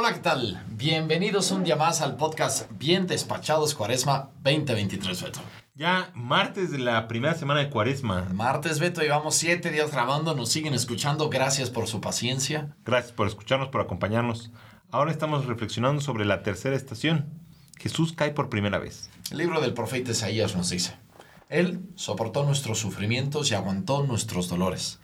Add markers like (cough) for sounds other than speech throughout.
Hola, ¿qué tal? Bienvenidos un día más al podcast Bien Despachados Cuaresma 2023, Beto. Ya martes de la primera semana de Cuaresma. Martes, Beto, llevamos siete días grabando, nos siguen escuchando, gracias por su paciencia. Gracias por escucharnos, por acompañarnos. Ahora estamos reflexionando sobre la tercera estación. Jesús cae por primera vez. El libro del profeta Isaías nos dice, Él soportó nuestros sufrimientos y aguantó nuestros dolores.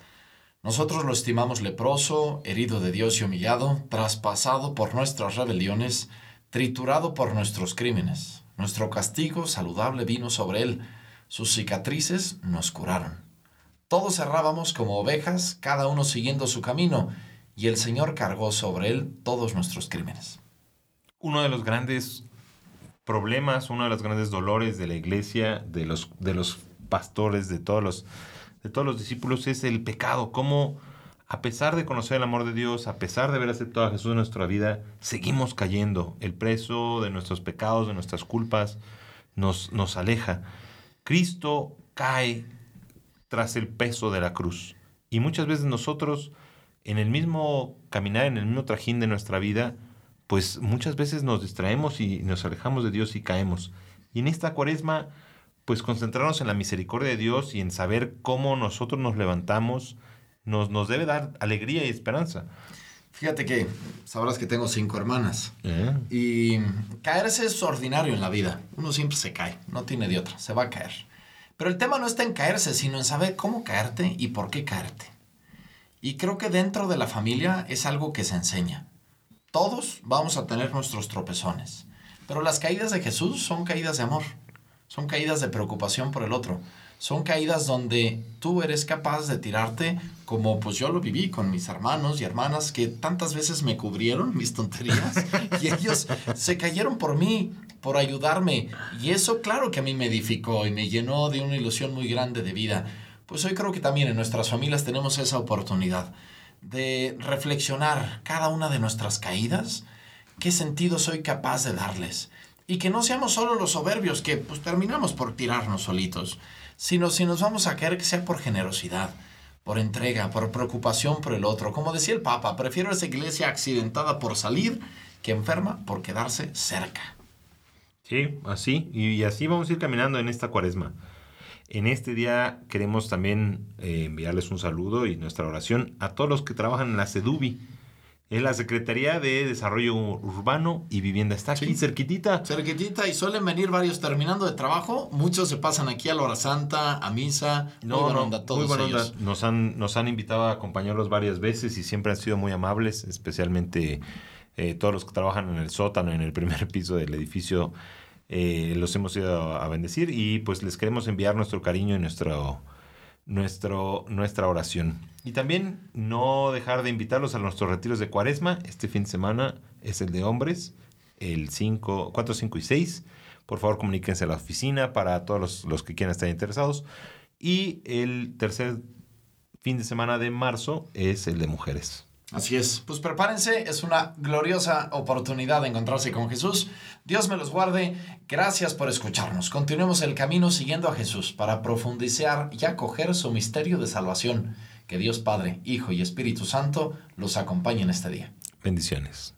Nosotros lo estimamos leproso, herido de Dios y humillado, traspasado por nuestras rebeliones, triturado por nuestros crímenes. Nuestro castigo saludable vino sobre él, sus cicatrices nos curaron. Todos errábamos como ovejas, cada uno siguiendo su camino, y el Señor cargó sobre él todos nuestros crímenes. Uno de los grandes problemas, uno de los grandes dolores de la iglesia, de los, de los pastores, de todos los de todos los discípulos es el pecado, cómo a pesar de conocer el amor de Dios, a pesar de haber aceptado a Jesús en nuestra vida, seguimos cayendo. El preso de nuestros pecados, de nuestras culpas, nos, nos aleja. Cristo cae tras el peso de la cruz. Y muchas veces nosotros, en el mismo caminar, en el mismo trajín de nuestra vida, pues muchas veces nos distraemos y nos alejamos de Dios y caemos. Y en esta cuaresma pues concentrarnos en la misericordia de Dios y en saber cómo nosotros nos levantamos, nos, nos debe dar alegría y esperanza. Fíjate que sabrás que tengo cinco hermanas. ¿Eh? Y caerse es ordinario en la vida. Uno siempre se cae, no tiene de otra, se va a caer. Pero el tema no está en caerse, sino en saber cómo caerte y por qué caerte. Y creo que dentro de la familia es algo que se enseña. Todos vamos a tener nuestros tropezones. Pero las caídas de Jesús son caídas de amor. Son caídas de preocupación por el otro. Son caídas donde tú eres capaz de tirarte como pues yo lo viví con mis hermanos y hermanas que tantas veces me cubrieron mis tonterías (laughs) y ellos se cayeron por mí, por ayudarme. Y eso claro que a mí me edificó y me llenó de una ilusión muy grande de vida. Pues hoy creo que también en nuestras familias tenemos esa oportunidad de reflexionar cada una de nuestras caídas, qué sentido soy capaz de darles y que no seamos solo los soberbios que pues terminamos por tirarnos solitos, sino si nos vamos a caer que sea por generosidad, por entrega, por preocupación por el otro. Como decía el Papa, prefiero esa iglesia accidentada por salir que enferma por quedarse cerca. Sí, así, y así vamos a ir caminando en esta cuaresma. En este día queremos también eh, enviarles un saludo y nuestra oración a todos los que trabajan en la CEDUBI es la Secretaría de Desarrollo Urbano y Vivienda. Está aquí cerquitita. Cerquitita y suelen venir varios terminando de trabajo. Muchos se pasan aquí a la hora santa, a misa. No, muy buena onda, todos muy buena Nos han, nos han invitado a acompañarlos varias veces y siempre han sido muy amables, especialmente eh, todos los que trabajan en el sótano, en el primer (laughs) piso del edificio. Eh, los hemos ido a bendecir y pues les queremos enviar nuestro cariño y nuestro nuestro, nuestra oración. Y también no dejar de invitarlos a nuestros retiros de cuaresma. Este fin de semana es el de hombres, el 5, 4, 5 y 6. Por favor, comuníquense a la oficina para todos los, los que quieran estar interesados. Y el tercer fin de semana de marzo es el de mujeres. Así es, pues prepárense, es una gloriosa oportunidad de encontrarse con Jesús. Dios me los guarde, gracias por escucharnos. Continuemos el camino siguiendo a Jesús para profundizar y acoger su misterio de salvación. Que Dios Padre, Hijo y Espíritu Santo los acompañen este día. Bendiciones.